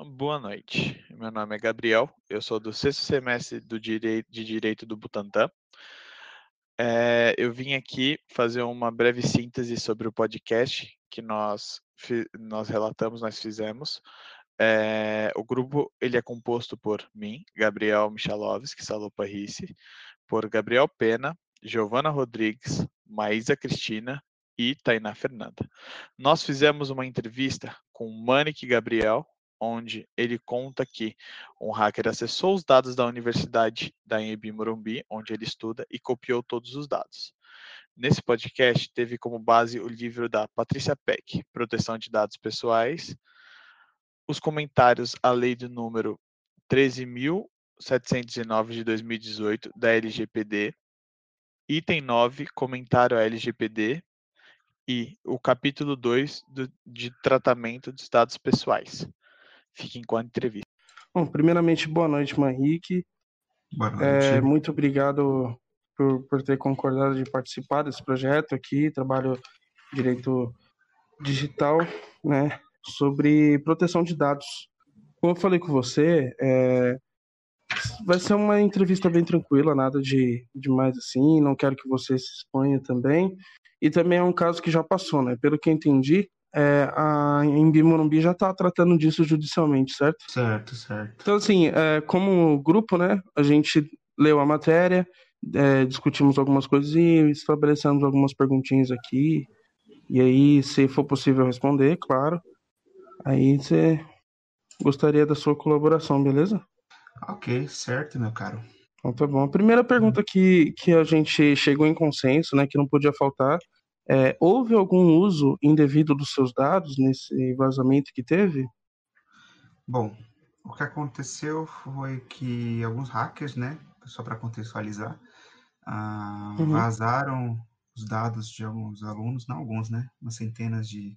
Boa noite. Meu nome é Gabriel, eu sou do sexto semestre do Direito, de Direito do Butantã. É, eu vim aqui fazer uma breve síntese sobre o podcast que nós, nós relatamos, nós fizemos. É, o grupo ele é composto por mim, Gabriel Michalovski, Salopa Risse, por Gabriel Pena, Giovana Rodrigues, Maísa Cristina e Tainá Fernanda. Nós fizemos uma entrevista com Manik Gabriel, onde ele conta que um hacker acessou os dados da Universidade da Embi Morumbi, onde ele estuda, e copiou todos os dados. Nesse podcast, teve como base o livro da Patrícia Peck, Proteção de Dados Pessoais, os comentários à lei do número 13.709 de 2018 da LGPD, item 9, comentário à LGPD, e o capítulo 2 do, de tratamento dos dados pessoais. Fiquem com a entrevista. Bom, primeiramente, boa noite, Manrique. Boa noite. É, muito obrigado por, por ter concordado de participar desse projeto aqui, trabalho direito digital, né, sobre proteção de dados. Como eu falei com você, é, vai ser uma entrevista bem tranquila, nada de, de mais assim, não quero que você se exponha também. E também é um caso que já passou, né? Pelo que eu entendi, é, a Embi Morumbi já está tratando disso judicialmente, certo? Certo, certo. Então, assim, é, como grupo, né, a gente leu a matéria, é, discutimos algumas coisas e estabelecemos algumas perguntinhas aqui. E aí, se for possível responder, claro, aí você gostaria da sua colaboração, beleza? Ok, certo, meu caro. Então tá bom. A primeira pergunta que, que a gente chegou em consenso, né, que não podia faltar, é, houve algum uso indevido dos seus dados nesse vazamento que teve? Bom, o que aconteceu foi que alguns hackers, né, só para contextualizar, uh, uhum. vazaram os dados de alguns alunos, não alguns, né, umas centenas de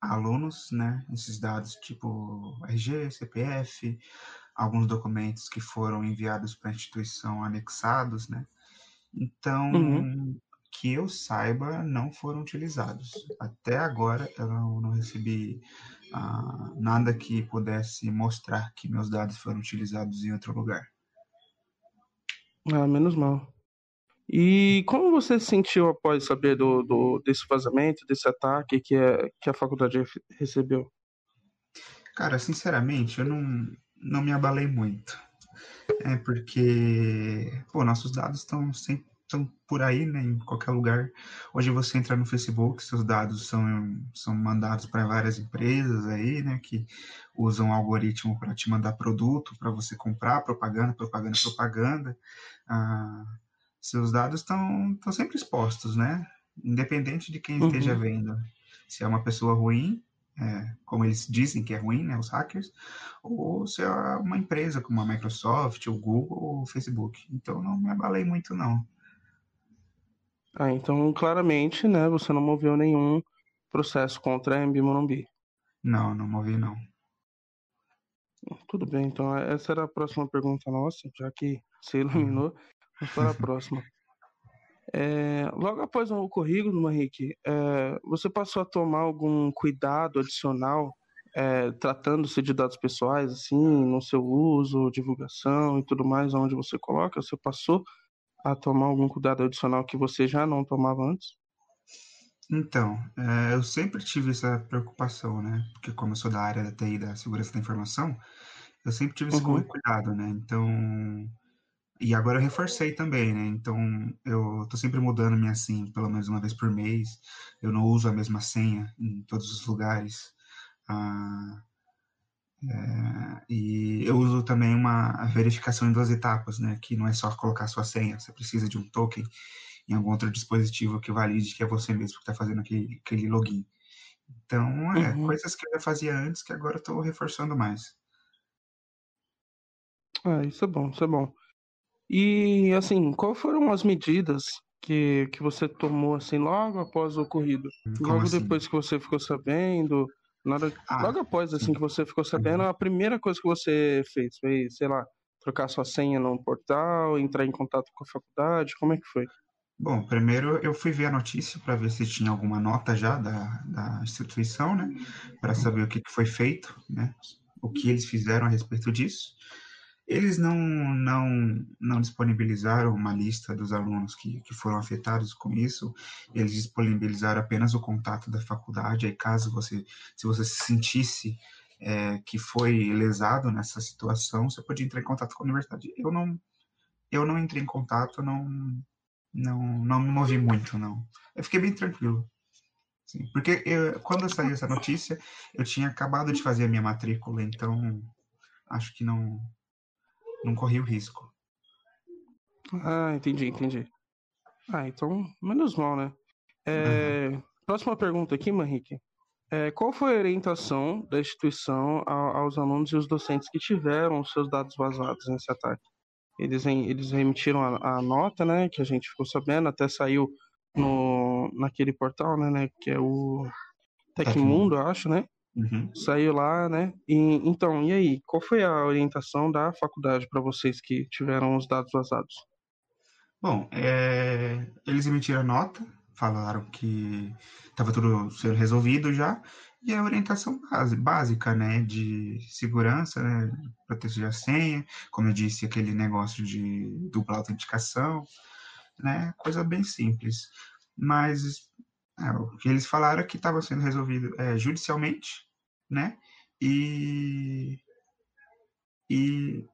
alunos, né, esses dados tipo RG, CPF, alguns documentos que foram enviados para a instituição anexados, né? Então, uhum. Que eu saiba, não foram utilizados. Até agora, eu não, recebi ah, nada que pudesse mostrar que meus dados foram utilizados em outro lugar. Ah, menos mal. E como você se sentiu após saber do, do, desse vazamento, desse ataque que, é, que a faculdade recebeu? Cara, sinceramente, eu não, não me abalei muito. É porque, pô, nossos dados estão sempre estão por aí, né, em qualquer lugar. Hoje você entra no Facebook, seus dados são, são mandados para várias empresas aí, né, que usam algoritmo para te mandar produto, para você comprar, propaganda, propaganda, propaganda. Ah, seus dados estão sempre expostos, né, independente de quem uhum. esteja vendo. Se é uma pessoa ruim, é, como eles dizem que é ruim, né, os hackers, ou se é uma empresa como a Microsoft, o Google ou o Facebook. Então não me abalei muito não. Ah, então claramente, né, você não moveu nenhum processo contra a MB Morumbi. Não, não movi não. Tudo bem, então essa era a próxima pergunta nossa, já que você iluminou, vamos para a próxima. É, logo após o ocorrido, Henrique, é, você passou a tomar algum cuidado adicional é, tratando-se de dados pessoais, assim, no seu uso, divulgação e tudo mais, onde você coloca? Você passou a tomar algum cuidado adicional que você já não tomava antes? Então, é, eu sempre tive essa preocupação, né? Porque como eu sou da área da TI, da segurança da informação, eu sempre tive esse uhum. cuidado, né? Então, e agora eu reforcei também, né? Então eu tô sempre mudando minha senha, pelo menos uma vez por mês. Eu não uso a mesma senha em todos os lugares. Ah, é, e eu uso também uma verificação em duas etapas, né? Que não é só colocar sua senha, você precisa de um token em algum outro dispositivo que valide que é você mesmo que está fazendo aquele, aquele login. Então, é uhum. coisas que eu já fazia antes que agora estou reforçando mais. Ah, isso é bom, isso é bom. E assim, quais foram as medidas que, que você tomou assim logo após o ocorrido? Como logo assim? depois que você ficou sabendo, nada, ah, logo após assim sim. que você ficou sabendo, a primeira coisa que você fez foi, sei lá, trocar sua senha no portal, entrar em contato com a faculdade, como é que foi? Bom, primeiro eu fui ver a notícia para ver se tinha alguma nota já da, da instituição, né, para saber o que, que foi feito, né, o que eles fizeram a respeito disso. Eles não, não, não disponibilizaram uma lista dos alunos que, que foram afetados com isso, eles disponibilizaram apenas o contato da faculdade, aí caso você, se você se sentisse é, que foi lesado nessa situação, você podia entrar em contato com a universidade. Eu não, eu não entrei em contato, não, não, não me movi muito, não. Eu fiquei bem tranquilo. Sim, porque eu, quando essa notícia, eu tinha acabado de fazer a minha matrícula, então acho que não, não corri o risco. Ah, entendi, entendi. Ah, então, menos mal, né? É, uhum. Próxima pergunta aqui, Manrique. É, qual foi a orientação da instituição aos alunos e os docentes que tiveram seus dados vazados nesse ataque? Eles, eles remitiram a, a nota, né, que a gente ficou sabendo, até saiu no, naquele portal, né, né que é o Tecmundo, acho, né? Uhum. Saiu lá, né? E, então, e aí? Qual foi a orientação da faculdade para vocês que tiveram os dados vazados? Bom, é, eles emitiram a nota, falaram que estava tudo sendo resolvido já, e a orientação base, básica, né, de segurança, né, proteger a senha, como eu disse, aquele negócio de dupla autenticação, né, coisa bem simples. Mas é, o que eles falaram é que estava sendo resolvido é, judicialmente, né? E, e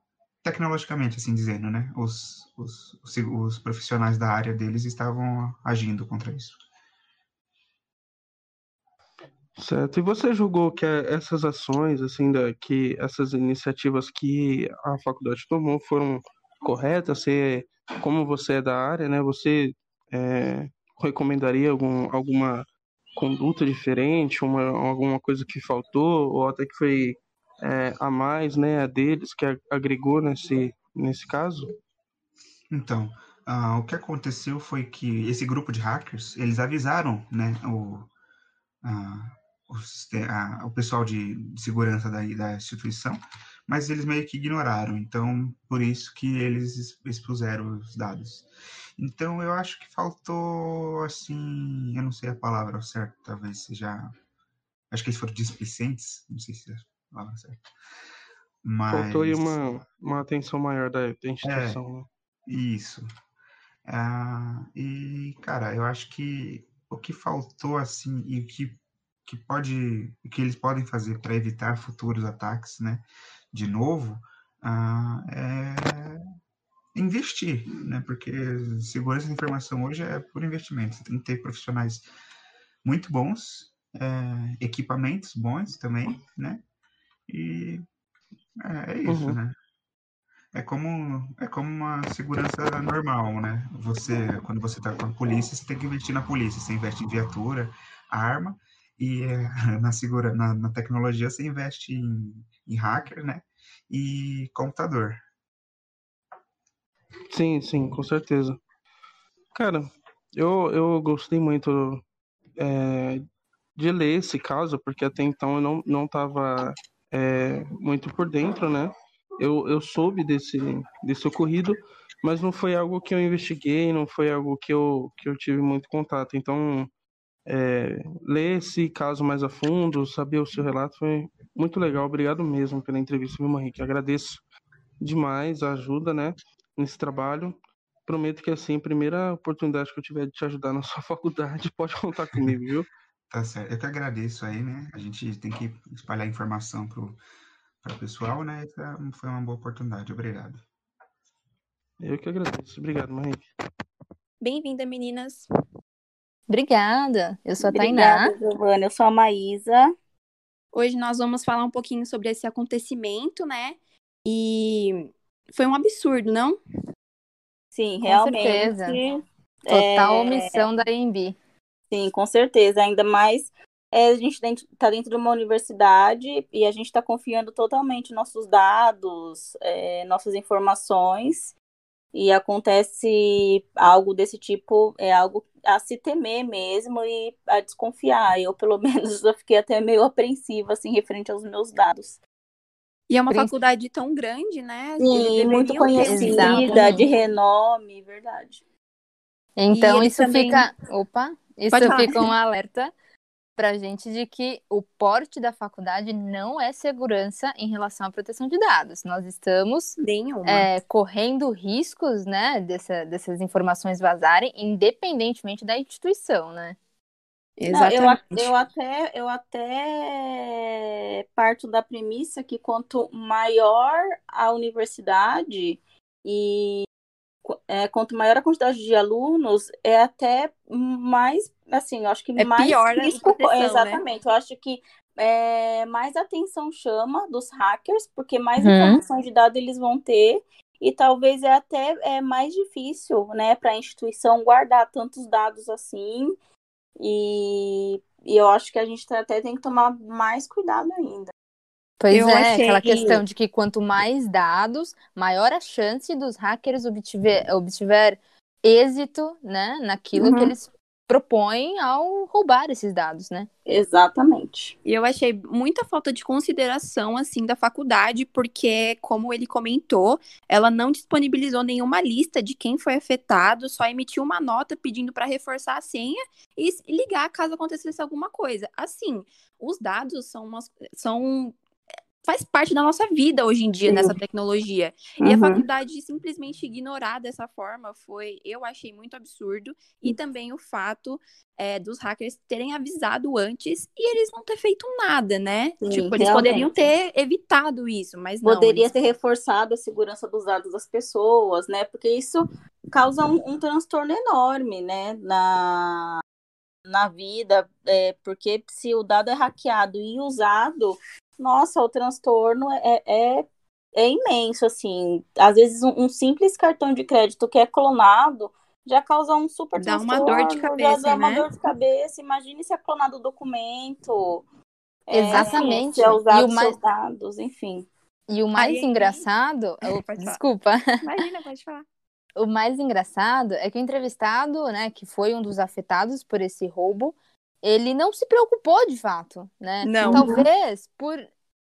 tecnologicamente, assim dizendo, né? Os, os, os profissionais da área deles estavam agindo contra isso. Certo. E você julgou que essas ações, assim, da, que essas iniciativas que a faculdade tomou foram corretas? Você, como você é da área, né? Você é, recomendaria algum, alguma conduta diferente, uma, alguma coisa que faltou, ou até que foi é, a mais, né, a deles, que agregou nesse, nesse caso? Então, uh, o que aconteceu foi que esse grupo de hackers, eles avisaram, né, o, uh, o, uh, o pessoal de, de segurança da, da instituição, mas eles meio que ignoraram, então, por isso que eles expuseram os dados. Então eu acho que faltou, assim, eu não sei a palavra certa, talvez seja. Acho que eles foram displicentes, não sei se é a palavra certa. Mas... Faltou aí uma, uma atenção maior da, da instituição, é, né? Isso. Ah, e, cara, eu acho que o que faltou, assim, e o que, que pode, o que eles podem fazer para evitar futuros ataques, né, de novo, ah, é investir, né? Porque segurança da informação hoje é por investimento. Você tem que ter profissionais muito bons, é, equipamentos bons também, né? E é, é isso, uhum. né? É como, é como uma segurança normal, né? Você, quando você está com a polícia, você tem que investir na polícia. Você investe em viatura, arma, e na, segura, na, na tecnologia você investe em, em hacker, né? E computador. Sim, sim, com certeza. Cara, eu, eu gostei muito é, de ler esse caso, porque até então eu não, não tava é, muito por dentro, né? Eu, eu soube desse, desse ocorrido, mas não foi algo que eu investiguei, não foi algo que eu, que eu tive muito contato. Então, é, ler esse caso mais a fundo, saber o seu relato foi muito legal. Obrigado mesmo pela entrevista, viu, Henrique? Agradeço demais a ajuda, né? nesse trabalho. Prometo que assim, a primeira oportunidade que eu tiver de te ajudar na sua faculdade, pode contar comigo, viu? Tá certo. Eu que agradeço aí, né? A gente tem que espalhar informação pro, para o pessoal, né? Essa foi uma boa oportunidade. Obrigado. Eu que agradeço. Obrigado, Marie. Bem-vinda, meninas. Obrigada. Eu sou a Obrigada, Tainá. Giovana. Eu sou a Maísa. Hoje nós vamos falar um pouquinho sobre esse acontecimento, né? E foi um absurdo, não? Sim, com realmente. Certeza. Total é... omissão da EMB. Sim, com certeza. Ainda mais é, a gente está dentro de uma universidade e a gente está confiando totalmente nossos dados, é, nossas informações, e acontece algo desse tipo, é algo a se temer mesmo e a desconfiar. Eu, pelo menos, eu fiquei até meio apreensiva, assim, referente aos meus dados. E é uma faculdade tão grande, né? Sim, muito conhecida, de renome, verdade. Então isso também... fica. Opa! Isso fica um alerta para a gente de que o porte da faculdade não é segurança em relação à proteção de dados. Nós estamos é, correndo riscos, né, dessa, dessas informações vazarem, independentemente da instituição, né? Exatamente. Não, eu, eu, até, eu até parto da premissa que quanto maior a universidade e é, quanto maior a quantidade de alunos, é até mais, assim, eu acho que é mais pior risco, proteção, né? exatamente. Né? Eu acho que é, mais atenção chama dos hackers, porque mais uhum. informação de dados eles vão ter e talvez é até é mais difícil, né, para a instituição guardar tantos dados assim. E, e eu acho que a gente até tem que tomar mais cuidado ainda. Pois eu é, achei... aquela questão de que quanto mais dados, maior a chance dos hackers obtiver, obtiver êxito, né, naquilo uhum. que eles propõem ao roubar esses dados, né? Exatamente. E eu achei muita falta de consideração, assim, da faculdade, porque, como ele comentou, ela não disponibilizou nenhuma lista de quem foi afetado, só emitiu uma nota pedindo para reforçar a senha e ligar caso acontecesse alguma coisa. Assim, os dados são, umas, são faz parte da nossa vida hoje em dia Sim. nessa tecnologia. Uhum. E a uhum. faculdade simplesmente ignorar dessa forma foi, eu achei muito absurdo. E também o fato é, dos hackers terem avisado antes e eles não ter feito nada, né? Sim, tipo, eles realmente. poderiam ter evitado isso, mas não. Poderia eles... ter reforçado a segurança dos dados das pessoas, né? Porque isso causa um, um transtorno enorme, né? Na, na vida, é, porque se o dado é hackeado e usado nossa, o transtorno é, é, é imenso, assim. Às vezes, um, um, simples cartão de crédito que é clonado já causa um super dá transtorno. Dá uma dor de cabeça, dá uma né? dor de cabeça. Imagine se é clonado o documento. É, Exatamente. se é usado e o mais... dados, enfim. E o mais Aí, engraçado... Desculpa. Imagina, pode falar. O mais engraçado é que o entrevistado, né, que foi um dos afetados por esse roubo, ele não se preocupou de fato, né? Não. Talvez por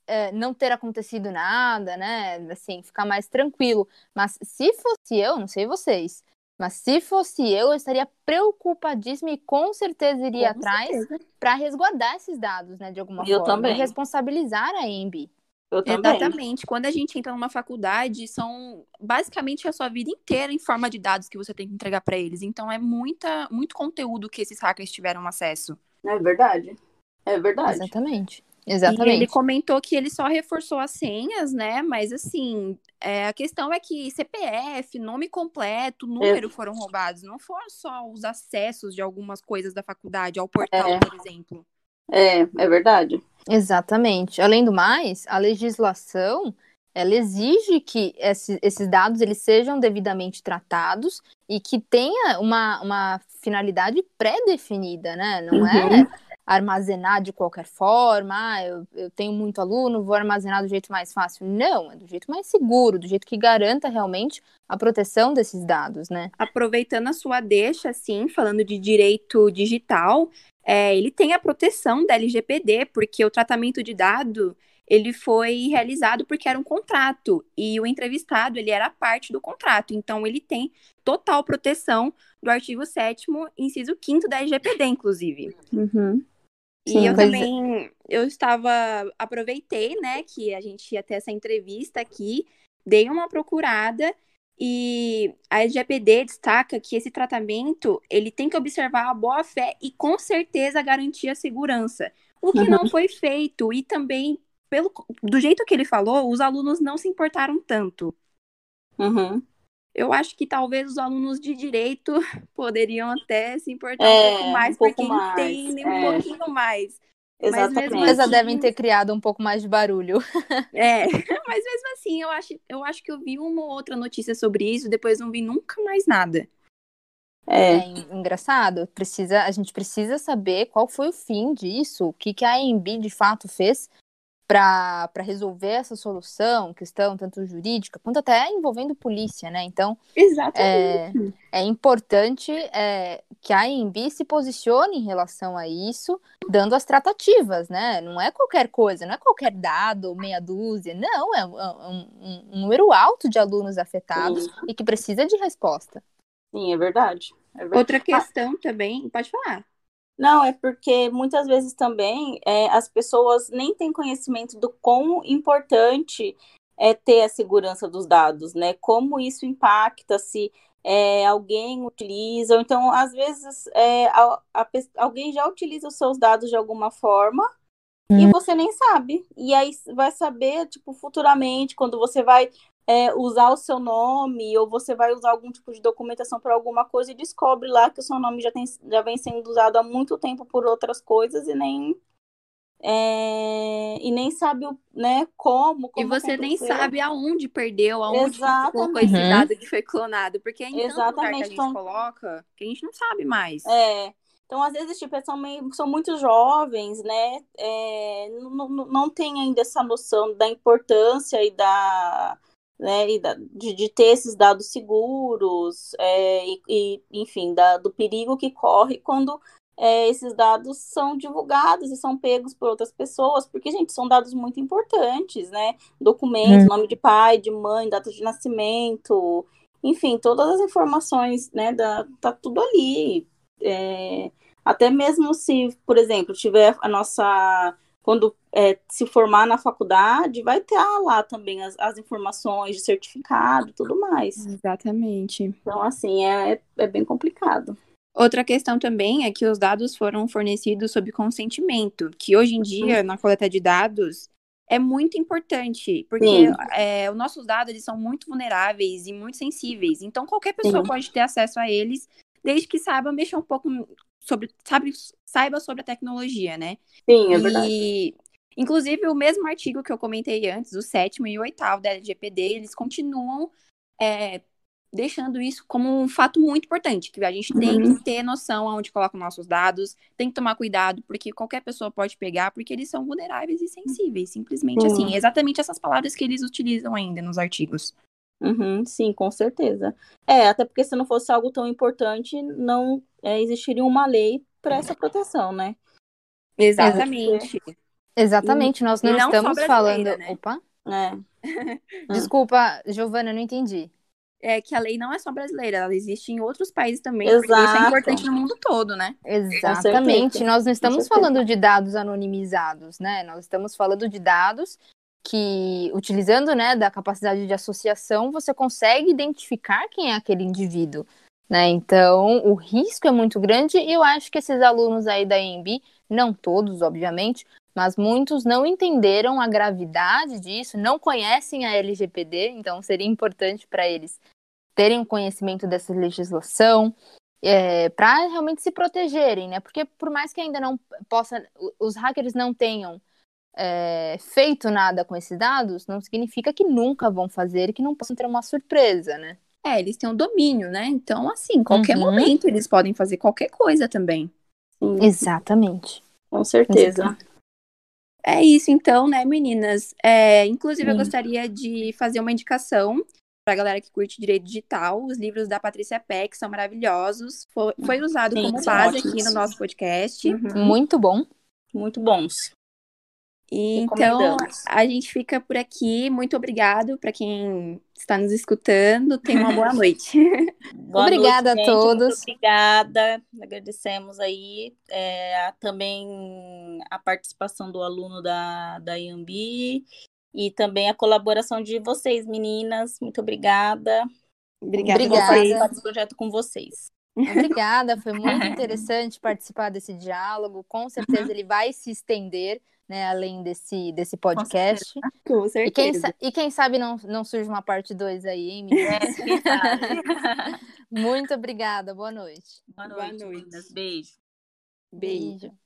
é, não ter acontecido nada, né? Assim, ficar mais tranquilo. Mas se fosse eu, não sei vocês, mas se fosse eu, eu estaria preocupadíssima e com certeza iria com atrás para resguardar esses dados, né? De alguma eu forma. Também. E responsabilizar a EMB. Exatamente. Quando a gente entra numa faculdade, são basicamente a sua vida inteira em forma de dados que você tem que entregar para eles. Então é muita, muito conteúdo que esses hackers tiveram acesso. É verdade. É verdade. Exatamente. Exatamente. E ele comentou que ele só reforçou as senhas, né? Mas assim, é, a questão é que CPF, nome completo, número é. foram roubados. Não foram só os acessos de algumas coisas da faculdade ao portal, é. por exemplo. É, é verdade. Exatamente. Além do mais, a legislação ela exige que esses dados eles sejam devidamente tratados e que tenha uma, uma finalidade pré-definida, né? Não uhum. é armazenar de qualquer forma, ah, eu, eu tenho muito aluno, vou armazenar do jeito mais fácil. Não, é do jeito mais seguro, do jeito que garanta realmente a proteção desses dados, né? Aproveitando a sua deixa, assim, falando de direito digital, é, ele tem a proteção da LGPD, porque o tratamento de dado ele foi realizado porque era um contrato e o entrevistado ele era parte do contrato, então ele tem total proteção do artigo 7 inciso 5 da LGPD, inclusive. Uhum. Sim, e eu é. também, eu estava, aproveitei, né, que a gente ia ter essa entrevista aqui, dei uma procurada e a LGPD destaca que esse tratamento, ele tem que observar a boa-fé e com certeza garantir a segurança, o que uhum. não foi feito e também pelo do jeito que ele falou, os alunos não se importaram tanto. Uhum eu acho que talvez os alunos de direito poderiam até se importar é, um pouco mais, um porque mais, entendem é. um pouquinho mais. Exatamente. Mas assim, devem ter criado um pouco mais de barulho. É, mas mesmo assim, eu acho, eu acho que eu vi uma ou outra notícia sobre isso, depois não vi nunca mais nada. É. é engraçado, precisa, a gente precisa saber qual foi o fim disso, o que, que a AMB de fato fez para resolver essa solução, questão tanto jurídica quanto até envolvendo polícia, né? Então, é, é, importante é, que a AMB se posicione em relação a isso, dando as tratativas, né? Não é qualquer coisa, não é qualquer dado, meia dúzia, não, é um, um, um número alto de alunos afetados Sim. e que precisa de resposta. Sim, é verdade. é verdade. Outra questão ah. também, pode falar. Não, é porque muitas vezes também é, as pessoas nem têm conhecimento do quão importante é ter a segurança dos dados, né? Como isso impacta se é, alguém utiliza, ou então, às vezes, é, a, a, alguém já utiliza os seus dados de alguma forma e uhum. você nem sabe. E aí vai saber, tipo, futuramente, quando você vai é, usar o seu nome ou você vai usar algum tipo de documentação para alguma coisa e descobre lá que o seu nome já, tem, já vem sendo usado há muito tempo por outras coisas e nem é, e nem sabe né, como, como E você aconteceu. nem sabe aonde perdeu, aonde colocou esse uhum. dado que foi clonado, porque é em Exatamente. tanto lugar que a gente então, coloca que a gente não sabe mais. É. Então, às vezes, tipo, são, meio, são muito jovens, né? É, não, não, não tem ainda essa noção da importância e da, né, e da, de, de, ter esses dados seguros, é, e, e, enfim, da, do perigo que corre quando é, esses dados são divulgados e são pegos por outras pessoas, porque, gente, são dados muito importantes, né? Documentos, hum. nome de pai, de mãe, data de nascimento, enfim, todas as informações, né? Da, tá tudo ali. É, até mesmo se, por exemplo, tiver a nossa quando é, se formar na faculdade, vai ter lá também as, as informações de certificado e tudo mais. Exatamente. Então, assim, é, é bem complicado. Outra questão também é que os dados foram fornecidos sob consentimento, que hoje em dia, na coleta de dados, é muito importante, porque é, os nossos dados eles são muito vulneráveis e muito sensíveis. Então, qualquer pessoa Sim. pode ter acesso a eles, desde que saiba mexer um pouco sobre, sabe, saiba sobre a tecnologia, né? Sim, é verdade. E, inclusive, o mesmo artigo que eu comentei antes, o sétimo e o oitavo da LGPD, eles continuam é, deixando isso como um fato muito importante, que a gente uhum. tem que ter noção aonde coloca nossos dados, tem que tomar cuidado, porque qualquer pessoa pode pegar, porque eles são vulneráveis e sensíveis, simplesmente uhum. assim. Exatamente essas palavras que eles utilizam ainda nos artigos. Uhum, sim, com certeza. É, até porque se não fosse algo tão importante, não é, existiria uma lei para essa proteção, né? Exatamente. Exatamente, nós não, não estamos falando. Né? Opa! É. Desculpa, Giovana, eu não entendi. É que a lei não é só brasileira, ela existe em outros países também, Exato. porque isso é importante no mundo todo, né? Exatamente. Nós não estamos falando de dados anonimizados, né? Nós estamos falando de dados que, utilizando né, da capacidade de associação, você consegue identificar quem é aquele indivíduo. Né? Então, o risco é muito grande e eu acho que esses alunos aí da EMB, não todos, obviamente, mas muitos não entenderam a gravidade disso, não conhecem a LGPD, então seria importante para eles terem conhecimento dessa legislação, é, para realmente se protegerem, né? Porque por mais que ainda não possa, os hackers não tenham é, feito nada com esses dados, não significa que nunca vão fazer e que não possam ter uma surpresa, né? É, eles têm um domínio, né? Então, assim, qualquer uhum. momento eles podem fazer qualquer coisa também. Sim. Exatamente. Com certeza. É isso, então, né, meninas? É, inclusive, Sim. eu gostaria de fazer uma indicação para a galera que curte direito digital. Os livros da Patrícia Peck são maravilhosos. Foi, foi usado Sim, como base aqui no nosso podcast. Uhum. Muito bom. Muito bons. Então, a gente fica por aqui. Muito obrigado para quem está nos escutando. Tenha uma boa noite. boa obrigada noite, a todos. obrigada. Agradecemos aí é, também a participação do aluno da, da IAMBI e também a colaboração de vocês, meninas. Muito obrigada. Obrigada, obrigada. por participar desse projeto com vocês. Obrigada, foi muito interessante participar desse diálogo. Com certeza ele vai se estender né, além desse, desse podcast. Com certeza. E quem, e quem sabe não, não surge uma parte 2 aí, hein, É, quem sabe. Muito obrigada, boa noite. Boa noite. Boa noite. Beijo. Beijo.